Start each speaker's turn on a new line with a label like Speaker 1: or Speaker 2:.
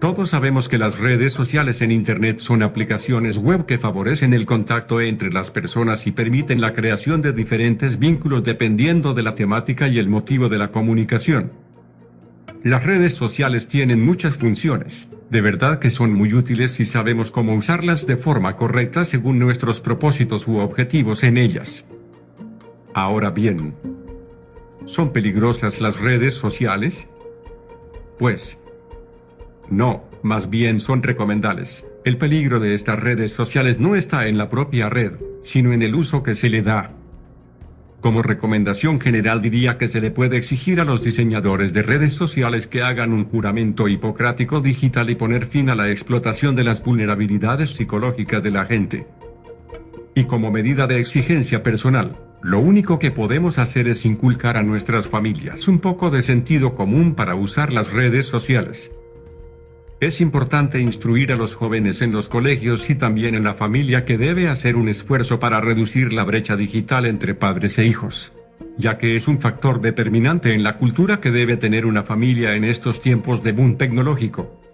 Speaker 1: Todos sabemos que las redes sociales en Internet son aplicaciones web que favorecen el contacto entre las personas y permiten la creación de diferentes vínculos dependiendo de la temática y el motivo de la comunicación. Las redes sociales tienen muchas funciones. De verdad que son muy útiles si sabemos cómo usarlas de forma correcta según nuestros propósitos u objetivos en ellas. Ahora bien, ¿son peligrosas las redes sociales? Pues, no, más bien son recomendables. El peligro de estas redes sociales no está en la propia red, sino en el uso que se le da. Como recomendación general diría que se le puede exigir a los diseñadores de redes sociales que hagan un juramento hipocrático digital y poner fin a la explotación de las vulnerabilidades psicológicas de la gente. Y como medida de exigencia personal, lo único que podemos hacer es inculcar a nuestras familias un poco de sentido común para usar las redes sociales. Es importante instruir a los jóvenes en los colegios y también en la familia que debe hacer un esfuerzo para reducir la brecha digital entre padres e hijos, ya que es un factor determinante en la cultura que debe tener una familia en estos tiempos de boom tecnológico.